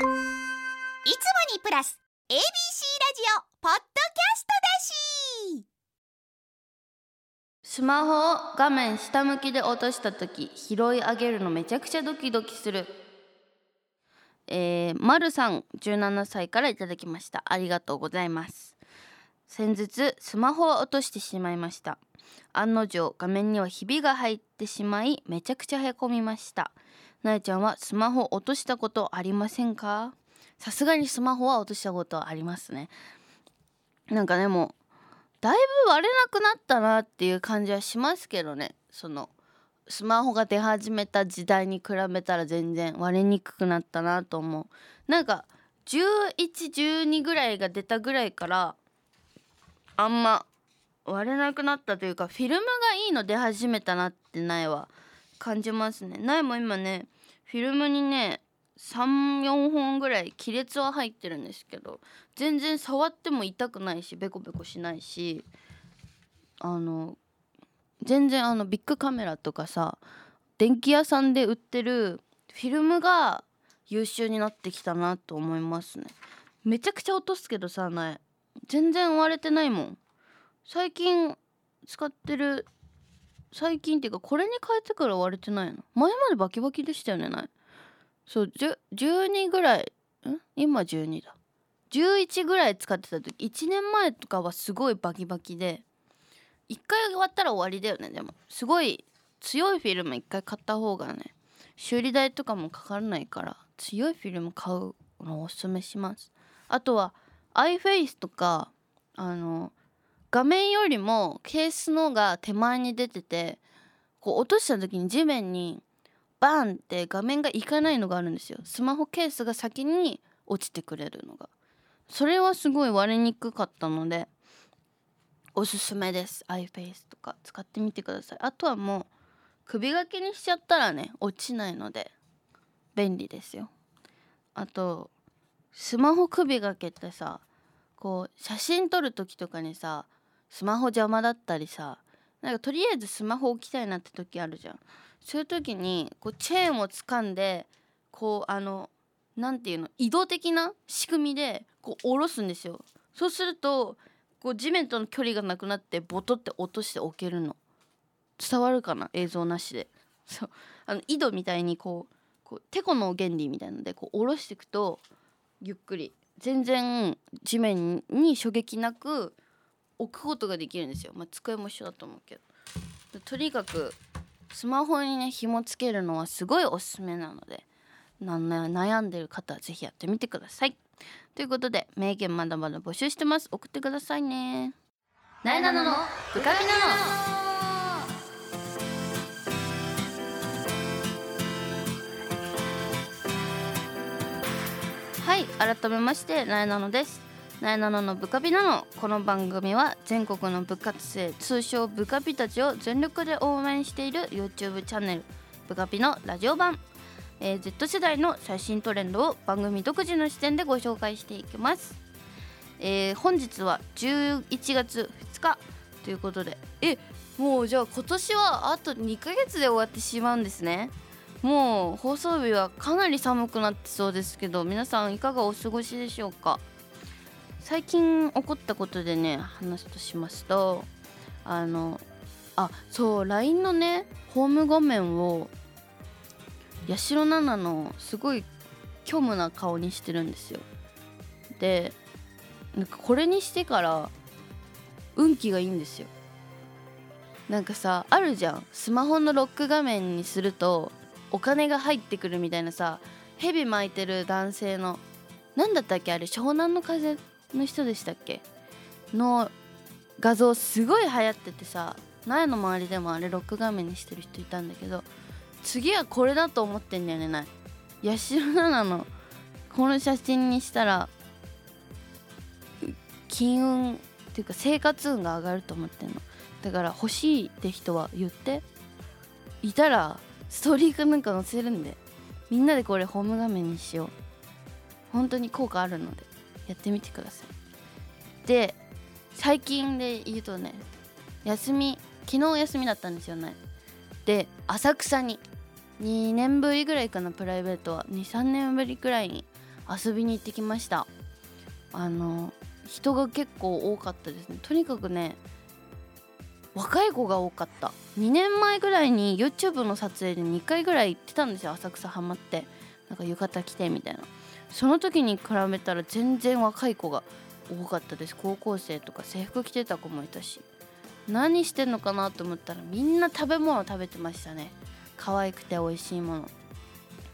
いつもにプラス ABC ラジオポッドキャストだし。スマホを画面下向きで落とした時拾い上げるのめちゃくちゃドキドキする。えー、まるさん17歳からいただきました。ありがとうございます。先日スマホを落としてしまいました。案の定画面にはひびが入ってしまいめちゃくちゃへこみました。なえちゃんはスマホ落としたことありませんか？さすがにスマホは落としたことありますね。なんかねもだいぶ割れなくなったなっていう感じはしますけどね。そのスマホが出始めた時代に比べたら全然割れにくくなったなと思う。なんか1112ぐらいが出たぐらいからあんま割れなくなったというかフィルムがいいの出始めたなって苗は感じますね。苗も今ねフィルムにね34本ぐらい亀裂は入ってるんですけど全然触っても痛くないしベコベコしないしあの全然あのビッグカメラとかさ電気屋さんで売ってるフィルムが優秀になってきたなと思いますね。めちゃくちゃ落とすけどさ苗。全然割れてないもん。最近使ってる最近っていうかこれに変えてから割れてないの？前までバキバキでしたよねない？そう12ぐらいん？今12だ。11ぐらい使ってた時1年前とかはすごいバキバキで1回終わったら終わりだよねでも。すごい強いフィルム1回買った方がね修理代とかもかからないから強いフィルム買うのをおすすめします。あとは iFace とかあの画面よりもケースのが手前に出ててこう落とした時に地面にバーンって画面がいかないのがあるんですよ。スマホケースが先に落ちてくれるのが。それはすごい割れにくかったのでおすすめです。iFace とか使ってみてください。あとはもう首掛けにしちゃったらね落ちないので便利ですよ。あとスマホ首掛けってさこう写真撮る時とかにさスマホ邪魔だったりさなんかとりあえずスマホ置きたいなって時あるじゃん。そういう時にこうチェーンを掴んでこうあの何ていうの移動的な仕組みでこう下ろすんですよ。そうするとこう地面との距離がなくなってボトって落として置けるの。伝わるかな？映像なしで。そう。あの井戸みたいにこうこうてこの原理みたいなのでこう下ろしていくとゆっくり。全然地面に衝撃なく置くことができるんですよ、まあ、机も一緒だと思うけど。とにかくスマホにね紐つけるのはすごいおすすめなので悩んでる方は是非やってみてください。ということで名言まだまだ募集してます。送ってくださいね。なえなののブカビなの。はい改めましてなえなのですなえなののブカビなのこの番組は全国の部活生通称ブカピたちを全力で応援している YouTube チャンネルブカピのラジオ版、えー、Z 世代の最新トレンドを番組独自の視点でご紹介していきます、えー、本日は11月2日ということで。えもうじゃあ今年はあと2ヶ月で終わってしまうんですね。もう放送日はかなり寒くなってそうですけど皆さんいかがお過ごしでしょうか？最近起こったことでね話すとしますとあのあそう LINE のねホーム画面を八代奈々のすごい虚無な顔にしてるんですよ。でなんかこれにしてから運気がいいんですよ。なんかさあるじゃん。スマホのロック画面にするとお金が入ってくるみたいなさ蛇巻いてる男性の何だったっけあれ湘南の風の人でしたっけ？の画像すごい流行っててさ苗の周りでもあれロック画面にしてる人いたんだけど次はこれだと思ってんだよねない八代奈々のこの写真にしたら金運っていうか生活運が上がると思ってんの。だから欲しいって人は言っていたらストーリーかなんか載せるんでみんなでこれホーム画面にしよう。本当に効果あるので。やってみてください。で最近で言うとね休み昨日休みだったんですよね。で浅草に2年ぶりぐらいかなプライベートは。23年ぶりくらいに遊びに行ってきました。あの人が結構多かったですね。とにかくね若い子が多かった。2年前ぐらいに YouTube の撮影で2回ぐらい行ってたんですよ浅草ハマって。なんか浴衣着てみたいな。その時に比べたら全然若い子が多かったです。高校生とか制服着てた子もいたし。何してんのかなと思ったらみんな食べ物食べてましたね。可愛くて美味しいもの。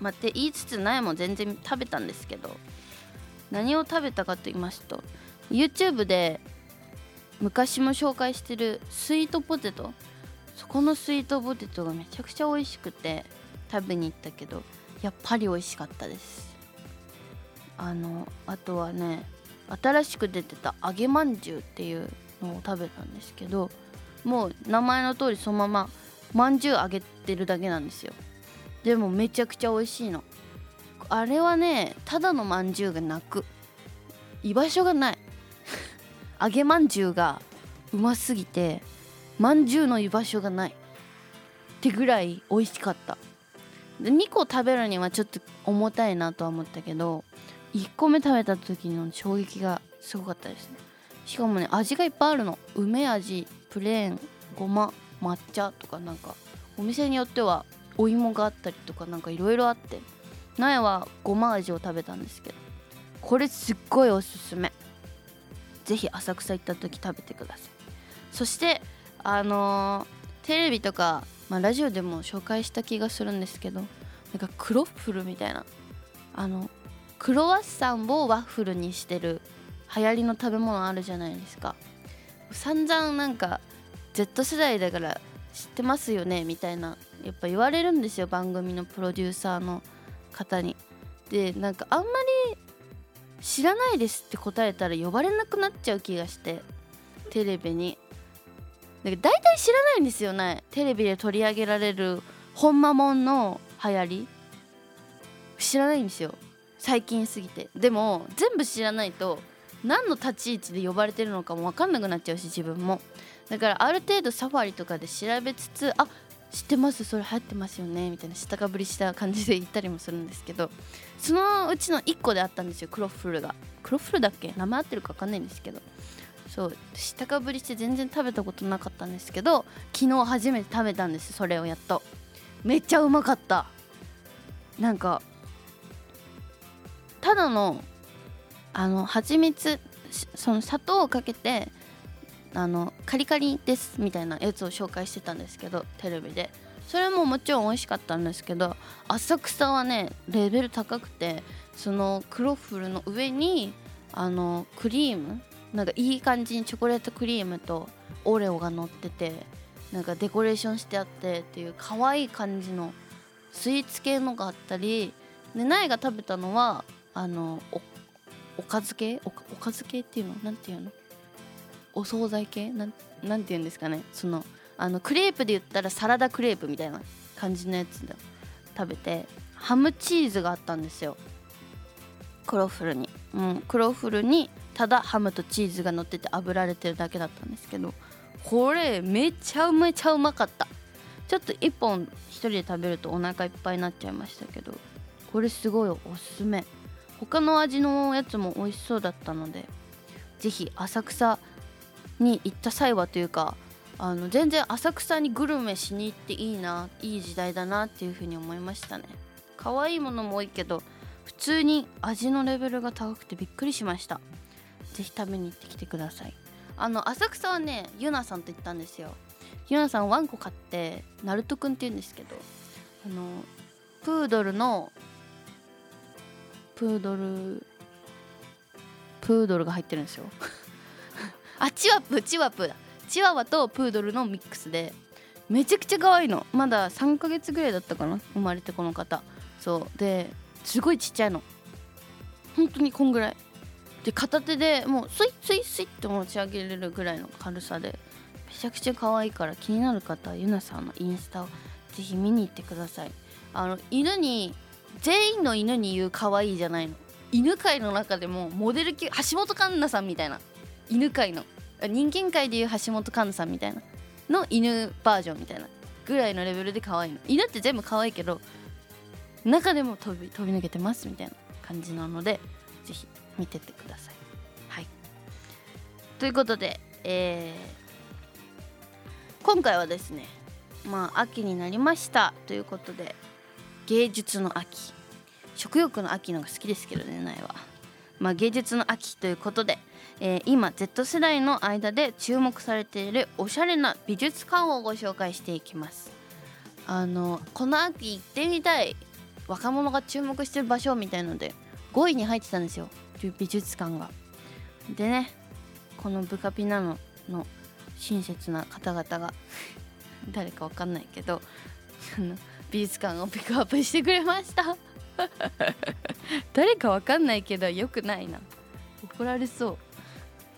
まあ、って言いつつ苗も全然食べたんですけど。何を食べたかと言いますと YouTube で昔も紹介してるスイートポテト。そこのスイートポテトがめちゃくちゃ美味しくて食べに行ったけどやっぱり美味しかったです。あのあとはね新しく出てた揚げまんじゅうっていうのを食べたんですけどもう名前の通りそのまままんじゅう揚げてるだけなんですよ。でもめちゃくちゃ美味しいの。あれはねただのまんじゅうがなく居場所がない。揚げまんじゅうがうますぎてまんじゅうの居場所がない。ってぐらい美味しかった。で2個食べるにはちょっと重たいなとは思ったけど1個目食べた時の衝撃がすごかったですね。しかもね味がいっぱいあるの。梅味プレーンごま抹茶とかなんか。お店によってはお芋があったりとかなんかいろいろあって。苗はごま味を食べたんですけど。これすっごいおすすめ。ぜひ浅草行った時食べてください。そしてあのー、テレビとか、まあ、ラジオでも紹介した気がするんですけどなんかクロッフルみたいな。あのクロワッサンをワッフルにしてる流行りの食べ物あるじゃないですか。散々なんか Z 世代だから知ってますよねみたいなやっぱ言われるんですよ番組のプロデューサーの方に。でなんかあんまり知らないですって答えたら呼ばれなくなっちゃう気がしてテレビに。だ大体知らないんですよねテレビで取り上げられるほんまもんの流行り。知らないんですよ。最近すぎて。でも全部知らないと何の立ち位置で呼ばれてるのかも分かんなくなっちゃうし自分も。だからある程度サファリとかで調べつつあ知ってますそれ流行ってますよねみたいな下かぶりした感じで言ったりもするんですけどそのうちの1個であったんですよクロッフルが。クロッフルだっけ？名前合ってるか分かんないんですけど。そう下かぶりして全然食べたことなかったんですけど昨日初めて食べたんですそれをやっと。めっちゃうまかった。なんかただのあの蜂蜜その砂糖をかけてあのカリカリですみたいなやつを紹介してたんですけどテレビで。それももちろん美味しかったんですけど浅草はねレベル高くてそのクロッフルの上にあのクリームなんかいい感じにチョコレートクリームとオレオが乗っててなんかデコレーションしてあってっていう可愛い感じのスイーツ系のがあったりで苗が食べたのはあのおかず系？おかず系っていうの？なんていうの？お惣菜系？なんなんて言うんですかね？そのあのクレープで言ったらサラダクレープみたいな感じのやつで食べてハムチーズがあったんですよ。クロッフルに、うん、クロッフルにただハムとチーズが乗ってて炙られてるだけだったんですけどこれめちゃめちゃうまかった。ちょっと1本1人で食べるとお腹いっぱいになっちゃいましたけどこれすごいおすすめ。他の味のやつも美味しそうだったので是非浅草に行った際はというかあの全然浅草にグルメしに行っていいないい時代だなっていうふうに思いましたね。可愛いものも多いけど普通に味のレベルが高くてびっくりしました。是非食べに行ってきてください。あの浅草はねゆなさんと行ったんですよ。ゆなさんワンコ買ってナルトくんって言うんですけどあのプードルのプードルプードルが入ってるんですよ。あチワプチワプだ。チワワとプードルのミックスでめちゃくちゃ可愛いの。まだ3ヶ月ぐらいだったかな生まれてこの方。そう。ですごいちっちゃいの。本当にこんぐらい。で片手でもうスイッスイスイって持ち上げれるぐらいの軽さでめちゃくちゃ可愛いから気になる方はゆなさんのインスタをぜひ見に行ってください。あの犬に全員の犬に言う可愛いじゃないの。犬界の中でもモデル級橋本環奈さんみたいな。犬界の。人間界でいう橋本環奈さんみたいな。の犬バージョンみたいな。ぐらいのレベルで可愛いの。犬って全部可愛いけど中でも飛び飛び抜けてますみたいな感じなのでぜひ見てってください。はい。ということで、えー今回はですねまあ秋になりました。ということで芸術の秋。食欲の秋のが好きですけどね苗は。まあ、芸術の秋ということで、えー今 Z 世代の間で注目されているおしゃれな美術館をご紹介していきます。あのこの秋行ってみたい若者が注目してる場所みたいので5位に入ってたんですよ美術館が。でねこのブカピナノの親切な方々が誰かわかんないけど美術館をピックアップしてくれました。誰かわかんないけどよくないな。怒られそ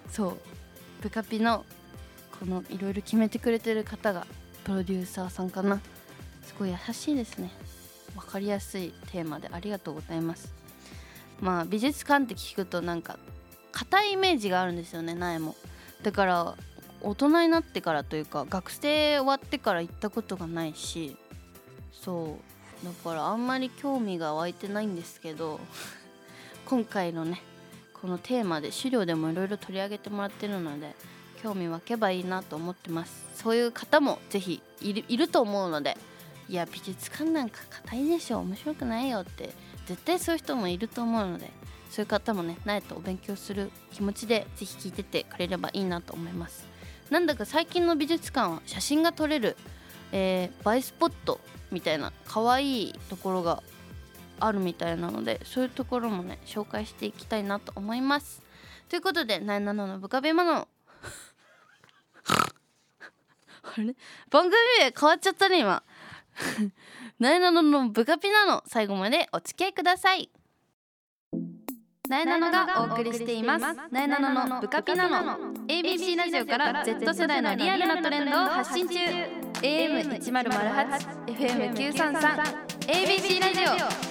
う。そう。ブカピのこのいろいろ決めてくれてる方がプロデューサーさんかな。すごい優しいですね。わかりやすいテーマでありがとうございます。まあ美術館って聞くとなんか硬いイメージがあるんですよね苗も。だから大人になってからというか学生終わってから行ったことがないしそう。だからあんまり興味が湧いてないんですけど 今回のねこのテーマで資料でもいろいろ取り上げてもらってるので興味湧けばいいなと思ってます。そういう方もぜひいると思うのでいや美術館なんか硬いでしょ。面白くないよって絶対そういう人もいると思うのでそういう方もね苗とお勉強する気持ちでぜひ聞いててくれればいいなと思います。なんだか最近の美術館は写真が撮れる、えー映えスポットみたいな可愛いところがあるみたいなのでそういうところもね紹介していきたいなと思います。ということで「ナイナノのブカベマノ」あれ？番組名変わっちゃったね今。ナイナノのブカピなの最後までお付き合いください。ナイナノがお送りしています。ナイナノのブカピなの ABC ラジオから Z 世代のリアルなトレンドを発信中。AM1008 FM933 ABC ラジオ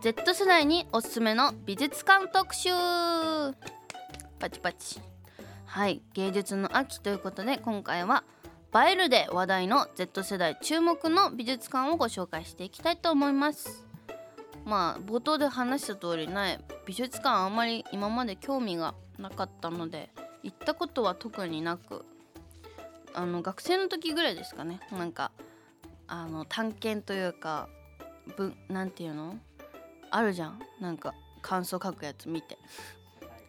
Z 世代におすすめの美術館特集。パチパチ。はい芸術の秋ということで今回は映えるで話題の Z 世代注目の美術館をご紹介していきたいと思いますまあ冒頭で話した通りね美術館あんまり今まで興味がなかったので行ったことは特になくあの学生の時ぐらいですかね。なんかあの探検というかぶなんていうの？あるじゃん？なんか感想書くやつ見て。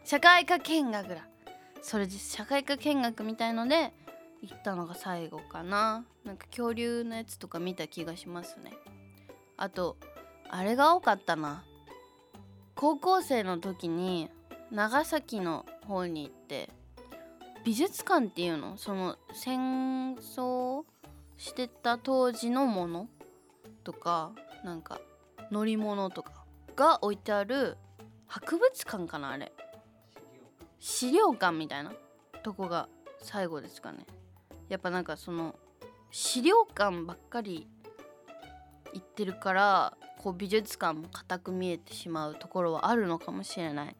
社会科見学だ。それで社会科見学みたいので行ったのが最後かな。なんか恐竜のやつとか見た気がしますね。あとあれが多かったな。高校生の時に長崎の方に行って美術館っていうの？その戦争してた当時のもの？とかなんか乗り物とかが置いてある博物館かなあれ。資料館みたいな？とこが最後ですかね。やっぱなんかその資料館ばっかり行ってるからこう美術館も固く見えてしまうところはあるのかもしれない。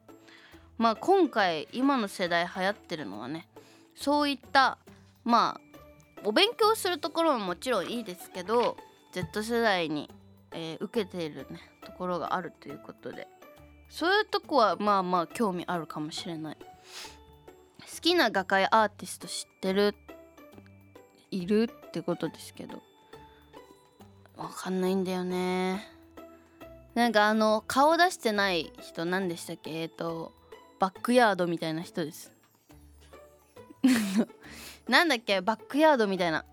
まあ今回今の世代流行ってるのはねそういったまあお勉強するところももちろんいいですけど Z 世代に、えー受けているねところがあるということで。そういうとこはまあまあ興味あるかもしれない。好きな画家アーティスト知ってる？いる？ってことですけど。わかんないんだよね。なんかあの顔出してない人何でしたっけ？えっ、とバックヤードみたいな人です。なんだっけ？バックヤードみたいな。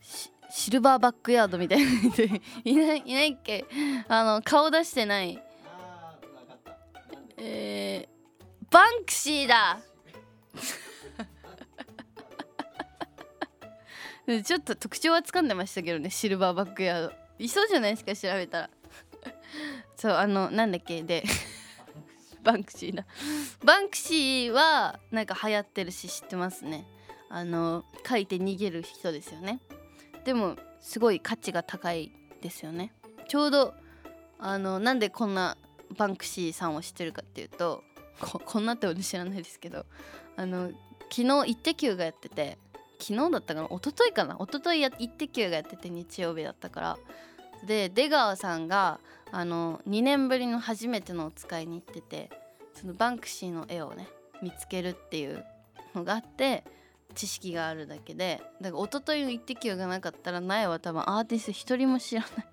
シシルバーバックヤードみたいな人いないいないっけ？あの顔出してない。えー、バンクシーだ。ちょっと特徴はつかんでましたけどねシルバーバックヤード。いそうじゃないですか？調べたらそうあのなんだっけで バンクシーだバンクシーはなんか流行ってるし知ってますねあの書いて逃げる人ですよねでもすごい価値が高いですよねちょうどあのなんでこんなバンクシーさんを知ってるかっていうとこんなって俺知らないですけどあの昨日「イッテ Q!」がやってて昨日だったかな？一昨日かな？一昨日や「イッテ Q!」がやってて日曜日だったからで出川さんがあの2年ぶりの初めてのお使いに行っててそのバンクシーの絵をね見つけるっていうのがあって知識があるだけでだから一昨日の「イッテ Q!」がなかったら苗は多分アーティスト一人も知らない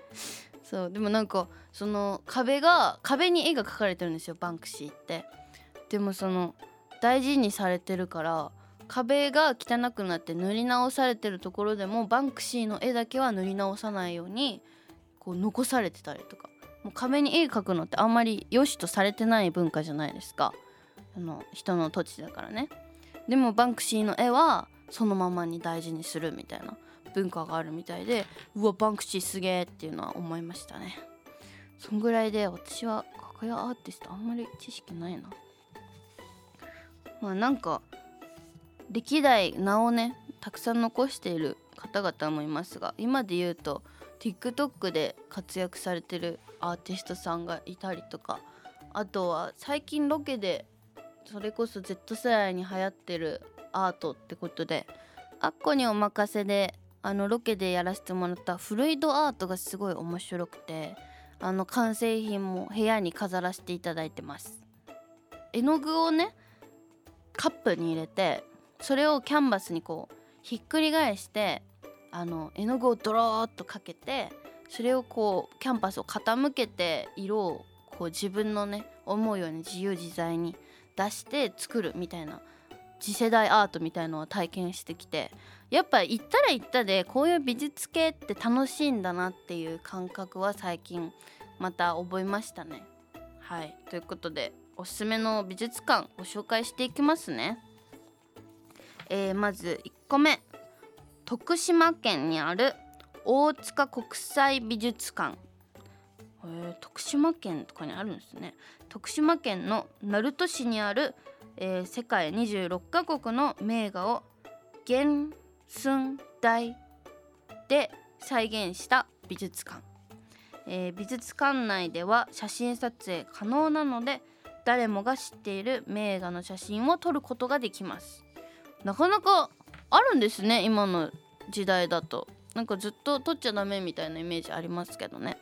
そうでもなんかその壁が壁に絵が描かれてるんですよバンクシーってでもその大事にされてるから壁が汚くなって塗り直されてるところでもバンクシーの絵だけは塗り直さないようにこう残されてたりとか。もう壁に絵描くのってあんまり良しとされてない文化じゃないですか。あの人の土地だからね。でもバンクシーの絵はそのままに大事にするみたいな文化があるみたいでうわバンクシーすげえっていうのは思いましたね。そんぐらいで私はかかやアーティストあんまり知識ないな。まあなんか歴代名をねたくさん残している方々もいますが今で言うと TikTok で活躍されてるアーティストさんがいたりとかあとは最近ロケでそれこそ Z 世代に流行ってるアートってことでアッコにお任せであのロケでやらせてもらったフルイドアートがすごい面白くてあの完成品も部屋に飾らせていただいてます。絵の具をねカップに入れてそれをキャンバスにこうひっくり返してあの絵の具をドローっとかけてそれをこうキャンバスを傾けて色をこう自分のね思うように自由自在に出して作るみたいな次世代アートみたいのを体験してきてやっぱ行ったら行ったでこういう美術系って楽しいんだなっていう感覚は最近また覚えましたね。はいということでおすすめの美術館ご紹介していきますね。えー、まず1個目。徳島県にある大塚国際美術館。えー、徳島県とかにあるんですね。徳島県の鳴門市にある、えー、世界26カ国の名画を原寸大で再現した美術館、えー、美術館内では写真撮影可能なので誰もが知っている名画の写真を撮ることができます。なかなかあるんですね今の時代だと。なんかずっと撮っちゃダメみたいなイメージありますけどね。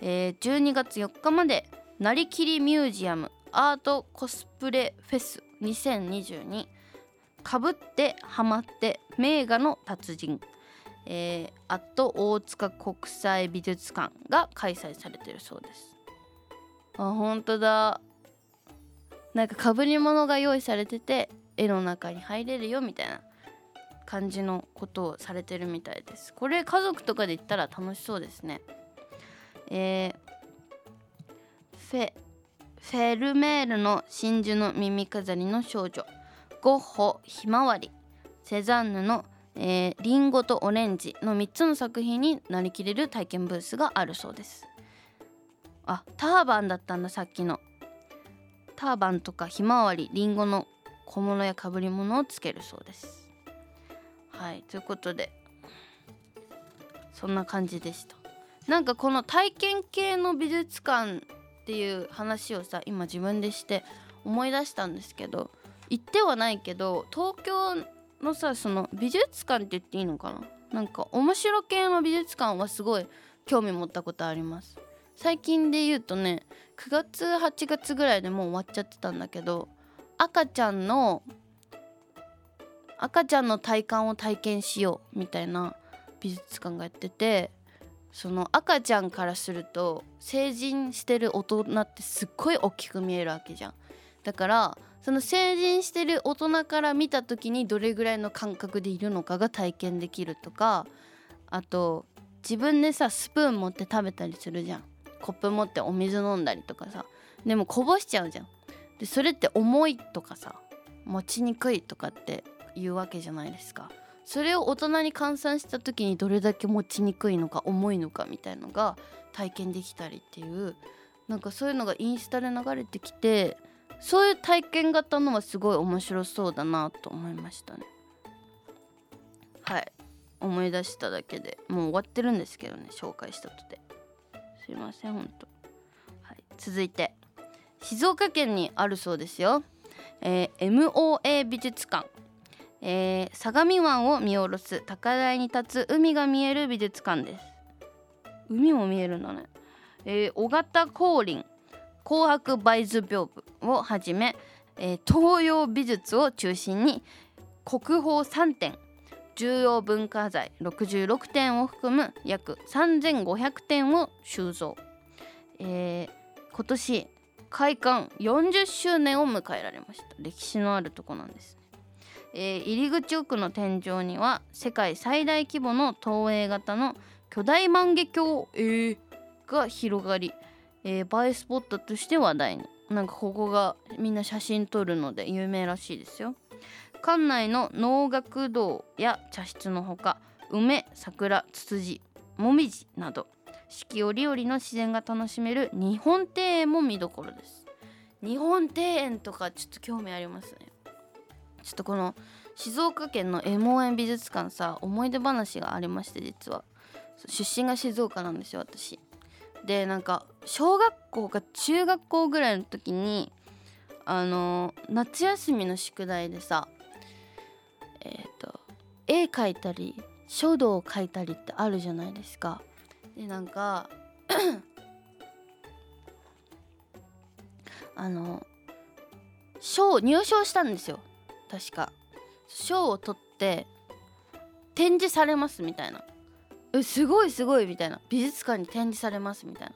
えー、12月4日までなりきりミュージアムアートコスプレフェス2022かぶってハマって名画の達人。えー、アット大塚国際美術館が開催されてるそうです。あ本当だ。なんかかぶり物が用意されてて絵の中に入れるよみたいな感じのことをされてるみたいです。これ家族とかで行ったら楽しそうですね。えー、フェフェルメールの真珠の耳飾りの少女。ゴッホひまわり。セザンヌの、えー、リンゴとオレンジの3つの作品になりきれる体験ブースがあるそうです。あターバンだったんださっきの。ターバンとかひまわりリンゴの小物やかぶり物をつけるそうです。はいということでそんな感じでした。なんかこの体験系の美術館っていう話をさ今自分でして思い出したんですけど行ってはないけど東京のさその美術館って言っていいのかな？なんか面白系の美術館はすごい興味持ったことあります。最近で言うとね9月8月ぐらいでもう終わっちゃってたんだけど赤ちゃんの赤ちゃんの体感を体験しようみたいな美術館がやっててその赤ちゃんからすると成人してる大人ってすっごい大きく見えるわけじゃん。だからその成人してる大人から見た時にどれぐらいの感覚でいるのかが体験できるとかあと自分でさスプーン持って食べたりするじゃん。コップ持ってお水飲んだりとかさ。でもこぼしちゃうじゃん。でそれって重いとかさ持ちにくいとかって言うわけじゃないですか。それを大人に換算した時にどれだけ持ちにくいのか重いのかみたいのが体験できたりっていうなんかそういうのがインスタで流れてきてそういう体験型のはすごい面白そうだなと思いましたね。はい。思い出しただけでもう終わってるんですけどね紹介したとて。すいませんほんと、はい、続いて。静岡県にあるそうですよ。えー MOA 美術館、えー相模湾を見下ろす高台に立つ海が見える美術館です。海も見えるんだね、えー小型光林紅白梅図屏風をはじめ、えー東洋美術を中心に国宝3点重要文化財66点を含む約3500点を収蔵、えー今年開館40周年を迎えられました。歴史のあるとこなんですね、えー入り口奥の天井には世界最大規模の投影型の巨大万華鏡、えー。が広がり、えー映えスポットとして話題に。なんかここがみんな写真撮るので有名らしいですよ。館内の能楽堂や茶室のほか梅桜ツツジもみじなど四季折々の自然が楽しめる日本庭園も見どころです。日本庭園とかちょっと興味ありますね。ちょっとこの静岡県のエモ園美術館さ思い出話がありまして実は。出身が静岡なんですよ私。でなんか小学校か中学校ぐらいの時にあの夏休みの宿題でさえっ、と絵描いたり書道を描いたりってあるじゃないですか。でなんか あの賞入賞したんですよ。確か。賞を取って展示されますみたいな。えすごいすごいみたいな。美術館に展示されますみたいな。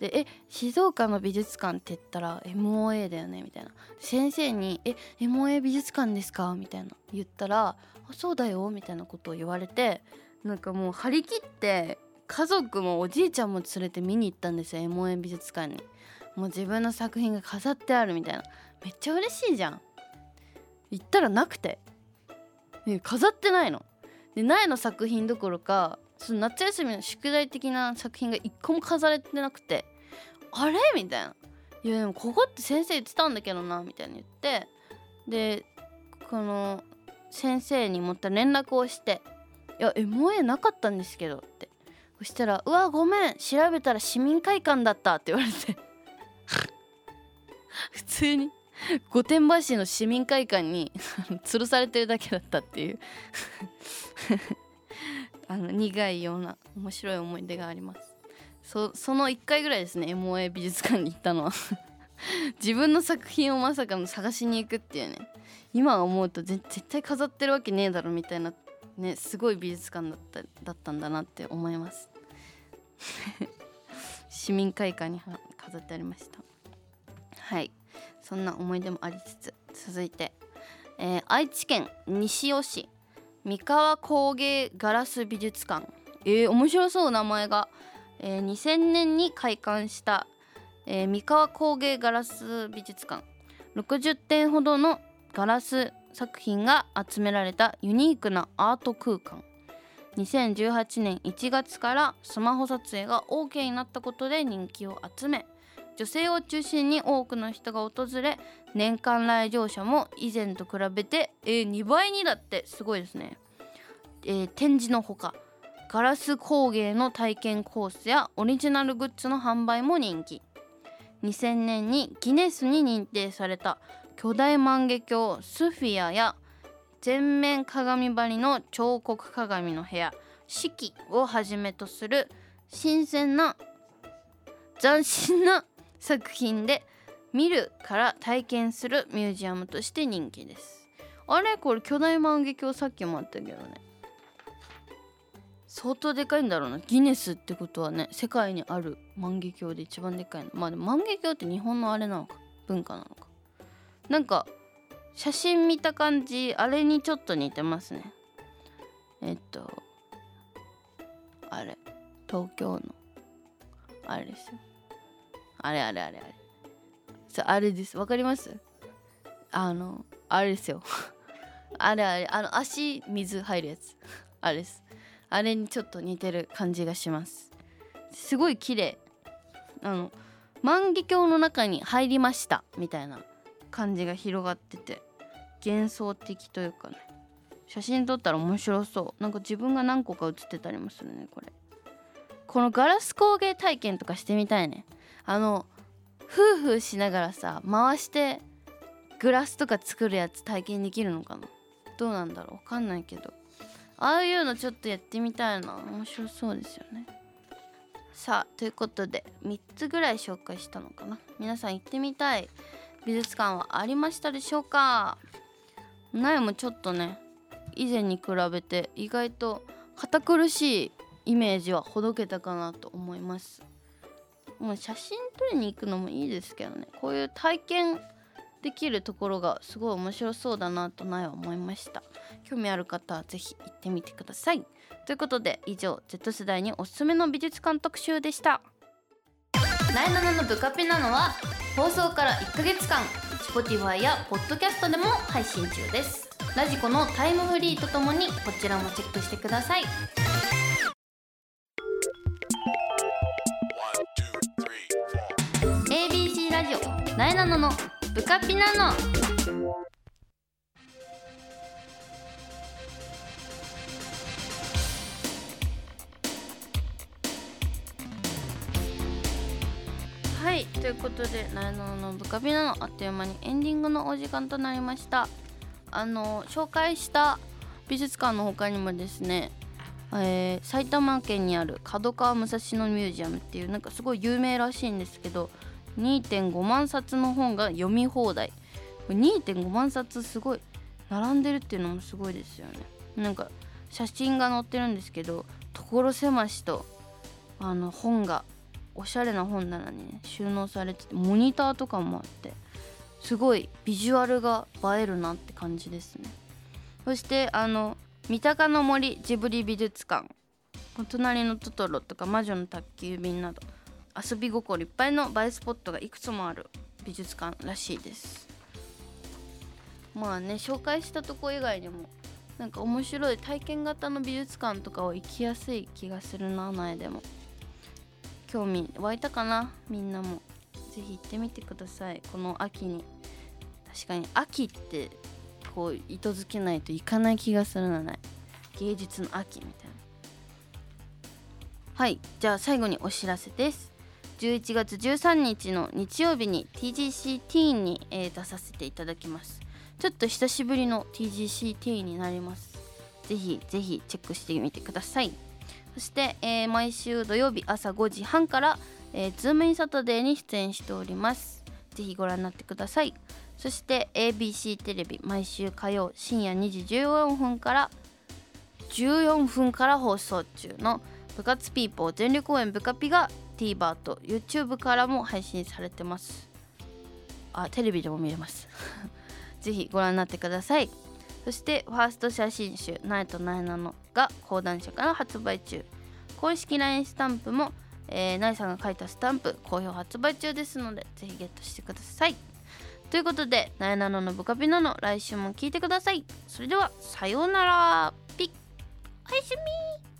でえ静岡の美術館って言ったら MOA だよねみたいな。先生に「え MOA 美術館ですか?」みたいな言ったら「あそうだよ」みたいなことを言われてなんかもう張り切って家族もおじいちゃんも連れて見に行ったんですよ m o 美術館に。もう自分の作品が飾ってあるみたいな。めっちゃ嬉しいじゃん。行ったらなくて。ね飾ってないの。で苗の作品どころかその夏休みの宿題的な作品が一個も飾れてなくて。あれ？みたいな「いやでもここって先生言ってたんだけどな」みたいに言って。でこの先生にまた連絡をして「いや MOA なかったんですけど」って。そしたら「うわごめん調べたら市民会館だった」って言われて。普通に御殿場市の市民会館に吊るされてるだけだったっていう。あの苦いような面白い思い出があります。そその1回ぐらいですね MOA 美術館に行ったのは。自分の作品をまさかの探しに行くっていうね。今思うと絶対飾ってるわけねえだろみたいなねすごい美術館だっただったんだなって思います。市民会館に飾ってありました。はい。そんな思い出もありつつ続いて、えー愛知県西尾市。三河工芸ガラス美術館。えー、面白そう名前が、えー2000年に開館した、えー三河工芸ガラス美術館。60点ほどのガラス作品が集められたユニークなアート空間。2018年1月からスマホ撮影が OK になったことで人気を集め女性を中心に多くの人が訪れ年間来場者も以前と比べて、えー2倍にだってすごいですね、えー展示のほかガラス工芸の体験コースやオリジナルグッズの販売も人気。2000年にギネスに認定された巨大万華鏡スフィアや全面鏡張りの彫刻鏡の部屋四季をはじめとする新鮮な斬新な作品で見るから体験するミュージアムとして人気です。あれ？これ巨大万華鏡さっきもあったけどね。相当でかいんだろうな。ギネスってことはね世界にある万華鏡で一番でかいの。まあでも万華鏡って日本のあれなのか文化なのか。なんか写真見た感じあれにちょっと似てますね。えっとあれ東京の。あれですよ。あれあれあれあれ。そうあれです。わかります？あのあれですよ。あれあれあの足水入るやつ。あれです。あれにちょっと似てる感じがします。すごい綺麗。あの万華鏡の中に入りました。みたいな。感じが広がってて幻想的というかね。写真撮ったら面白そう。なんか自分が何個か写ってたりもするねこれ。このガラス工芸体験とかしてみたいね。あのフーフーしながらさ回してグラスとか作るやつ体験できるのかな。どうなんだろう。わかんないけど。ああいうのちょっとやってみたいな。面白そうですよね。さあということで3つぐらい紹介したのかな。皆さん行ってみたい。美術館はありましたでしょうか？苗もちょっとね以前に比べて意外と堅苦しいイメージはほどけたかなと思います。もう写真撮りに行くのもいいですけどねこういう体験できるところがすごい面白そうだなと苗は思いました。興味ある方は是非行ってみてください。ということで以上 Z 世代におすすめの美術館特集でした。ナイナナのブカピなのは放送から1ヶ月間 Spotify や Podcast でも配信中です。ラジコのタイムフリーとともにこちらもチェックしてください。ABC ラジオナイナノのブカピナノということでナイナノのブカピナノあっという間にエンディングのお時間となりました。あの紹介した美術館の他にもですねえー埼玉県にある角川武蔵野ミュージアムっていうなんかすごい有名らしいんですけど2.5万冊の本が読み放題。2.5万冊すごい並んでるっていうのもすごいですよね。なんか写真が載ってるんですけど所狭しとあの本がおしゃれな本棚にね収納されててモニターとかもあってすごいビジュアルが映えるなって感じですね。そしてあの三鷹の森ジブリ美術館隣のトトロとか魔女の宅急便など遊び心いっぱいの映えスポットがいくつもある美術館らしいです。まあね紹介したとこ以外にもなんか面白い体験型の美術館とかは行きやすい気がするな苗でも。興味湧いたかな？みんなも。ぜひ行ってみてください。この秋に。確かに秋ってこう糸づけないといかない気がするなね。芸術の秋みたいな。はい。じゃあ最後にお知らせです。11月13日の日曜日に TGC ティーンに、えー出させていただきます。ちょっと久しぶりの TGC teen になります。ぜひぜひチェックしてみてください。そして、えー毎週土曜日朝5時半から、えー、ズームインサタデーに出演しております。ぜひご覧になってください。そして ABC テレビ毎週火曜深夜2時14分から14分から放送中の部活ピーポー全力応援部カピが TVer と YouTube からも配信されてます。あテレビでも見れます。ぜひご覧になってください。そしてファースト写真集「ナイトナイナノ」が講談社から発売中。公式 LINE スタンプも、えー、ナイさんが書いたスタンプ好評発売中ですのでぜひゲットしてください。ということで「ナイナノのブカピナノ」来週も聞いてください。それではさようなら。ピッ。おやすみ。